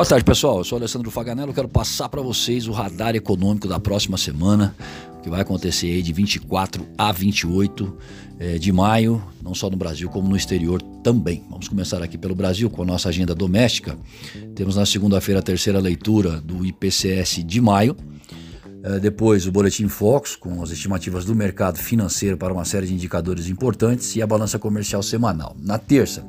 Boa tarde, pessoal. Eu sou Alessandro Faganello. Quero passar para vocês o radar econômico da próxima semana, que vai acontecer aí de 24 a 28 é, de maio, não só no Brasil, como no exterior também. Vamos começar aqui pelo Brasil com a nossa agenda doméstica. Temos na segunda-feira a terceira leitura do IPCS de maio. É, depois, o Boletim Focus, com as estimativas do mercado financeiro para uma série de indicadores importantes, e a balança comercial semanal. Na terça,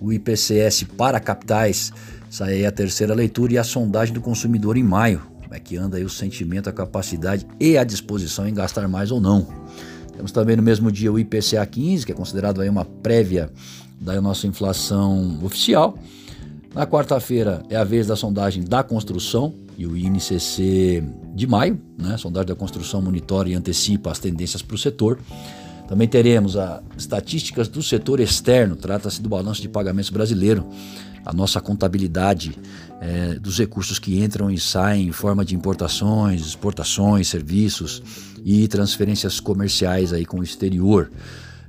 o IPCS para capitais sai aí a terceira leitura e a sondagem do consumidor em maio. Como é que anda aí o sentimento, a capacidade e a disposição em gastar mais ou não. Temos também no mesmo dia o IPCA 15, que é considerado aí uma prévia da nossa inflação oficial. Na quarta-feira é a vez da sondagem da construção e o INCC de maio, né? A sondagem da construção monitora e antecipa as tendências para o setor. Também teremos as estatísticas do setor externo, trata-se do balanço de pagamentos brasileiro, a nossa contabilidade é, dos recursos que entram e saem em forma de importações, exportações, serviços e transferências comerciais aí com o exterior.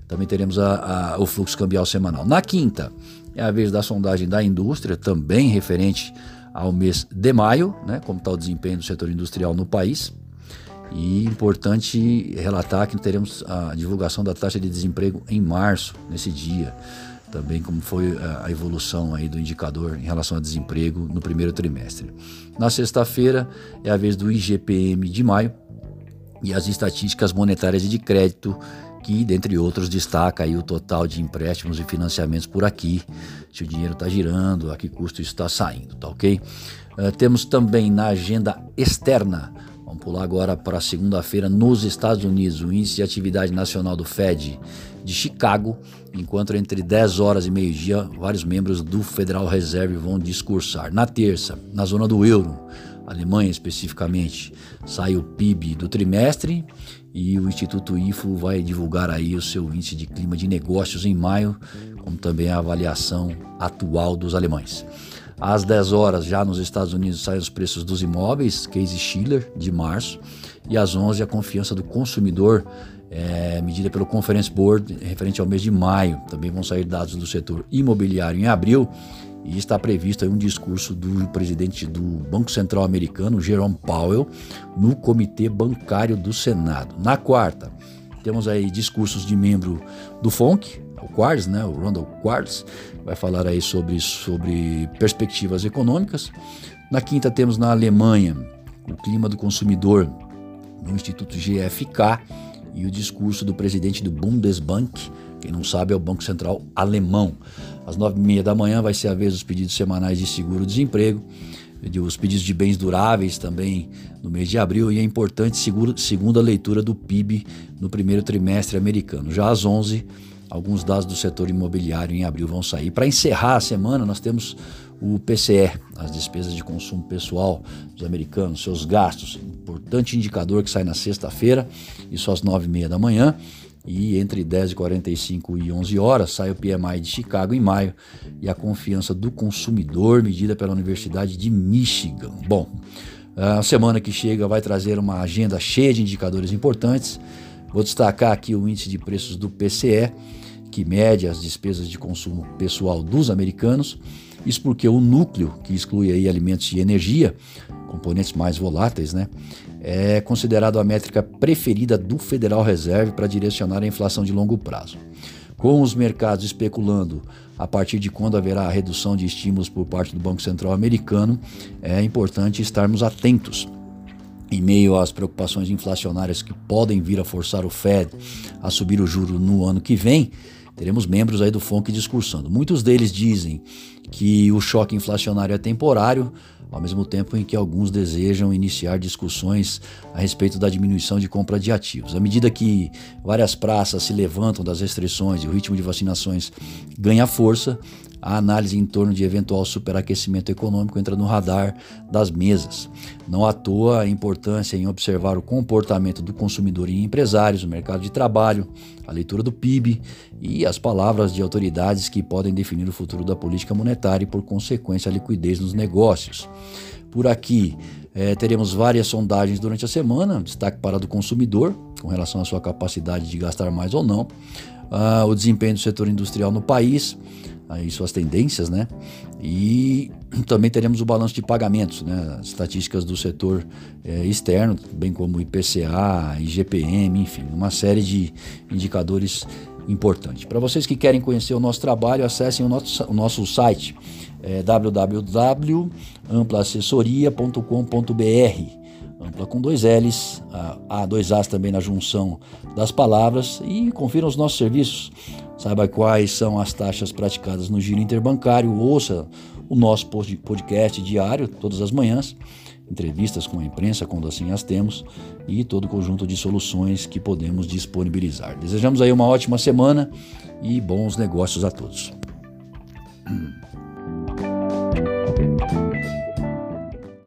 Também teremos a, a, o fluxo cambial semanal. Na quinta, é a vez da sondagem da indústria, também referente ao mês de maio, né, como está o desempenho do setor industrial no país. E importante relatar que teremos a divulgação da taxa de desemprego em março, nesse dia também como foi a evolução aí do indicador em relação ao desemprego no primeiro trimestre. Na sexta-feira é a vez do IGPM de maio e as estatísticas monetárias e de crédito que, dentre outros, destaca aí o total de empréstimos e financiamentos por aqui, se o dinheiro está girando, a que custo isso está saindo, tá ok? Uh, temos também na agenda externa Vamos pular agora para segunda-feira nos Estados Unidos, o índice de atividade nacional do Fed de Chicago, enquanto entre 10 horas e meio-dia vários membros do Federal Reserve vão discursar. Na terça, na zona do euro, Alemanha especificamente, sai o PIB do trimestre e o Instituto IFO vai divulgar aí o seu índice de clima de negócios em maio, como também a avaliação atual dos alemães. Às 10 horas, já nos Estados Unidos, saem os preços dos imóveis, Case Schiller, de março, e às 11 a confiança do consumidor é, medida pelo Conference Board referente ao mês de maio. Também vão sair dados do setor imobiliário em abril e está previsto um discurso do presidente do Banco Central americano, Jerome Powell, no Comitê Bancário do Senado. Na quarta, temos aí discursos de membro do FONC, Quartz, né, o Randall Quartz, vai falar aí sobre, sobre perspectivas econômicas. Na quinta temos na Alemanha o clima do consumidor no Instituto GFK e o discurso do presidente do Bundesbank, quem não sabe é o Banco Central Alemão. Às nove e meia da manhã vai ser a vez dos pedidos semanais de seguro-desemprego, os pedidos de bens duráveis também no mês de abril e é importante seguro, segunda leitura do PIB no primeiro trimestre americano. Já às onze alguns dados do setor imobiliário em abril vão sair. Para encerrar a semana, nós temos o PCE, as despesas de consumo pessoal dos americanos, seus gastos, importante indicador que sai na sexta-feira, isso às nove e meia da manhã. E entre 10h45 e 11 horas sai o PMI de Chicago em maio e a confiança do consumidor medida pela Universidade de Michigan. Bom, a semana que chega vai trazer uma agenda cheia de indicadores importantes. Vou destacar aqui o índice de preços do PCE, que mede as despesas de consumo pessoal dos americanos. Isso porque o núcleo, que exclui aí alimentos e energia, componentes mais voláteis, né, é considerado a métrica preferida do Federal Reserve para direcionar a inflação de longo prazo. Com os mercados especulando a partir de quando haverá a redução de estímulos por parte do Banco Central americano, é importante estarmos atentos em meio às preocupações inflacionárias que podem vir a forçar o Fed a subir o juro no ano que vem, teremos membros aí do FONC discursando. Muitos deles dizem que o choque inflacionário é temporário, ao mesmo tempo em que alguns desejam iniciar discussões a respeito da diminuição de compra de ativos. À medida que várias praças se levantam das restrições e o ritmo de vacinações ganha força, a análise em torno de eventual superaquecimento econômico entra no radar das mesas. Não à toa a importância em observar o comportamento do consumidor e empresários, o mercado de trabalho, a leitura do PIB e as palavras de autoridades que podem definir o futuro da política monetária e, por consequência, a liquidez nos negócios. Por aqui, é, teremos várias sondagens durante a semana, destaque para do consumidor, com relação à sua capacidade de gastar mais ou não. uh, o desempenho do setor industrial no país, aí suas tendências, né? E também teremos o balanço de pagamentos, né? As estatísticas do setor é, externo, bem como IPCA, IGPM, enfim, uma série de indicadores importantes. Para vocês que querem conhecer o nosso trabalho, acessem o nosso, o nosso site é, www.amplaassessoria.com.br ampla com dois L's, há dois A's também na junção das palavras e confiram os nossos serviços. Saiba quais são as taxas praticadas no giro interbancário, ouça o nosso podcast diário, todas as manhãs, entrevistas com a imprensa, quando assim as temos, e todo o conjunto de soluções que podemos disponibilizar. Desejamos aí uma ótima semana e bons negócios a todos.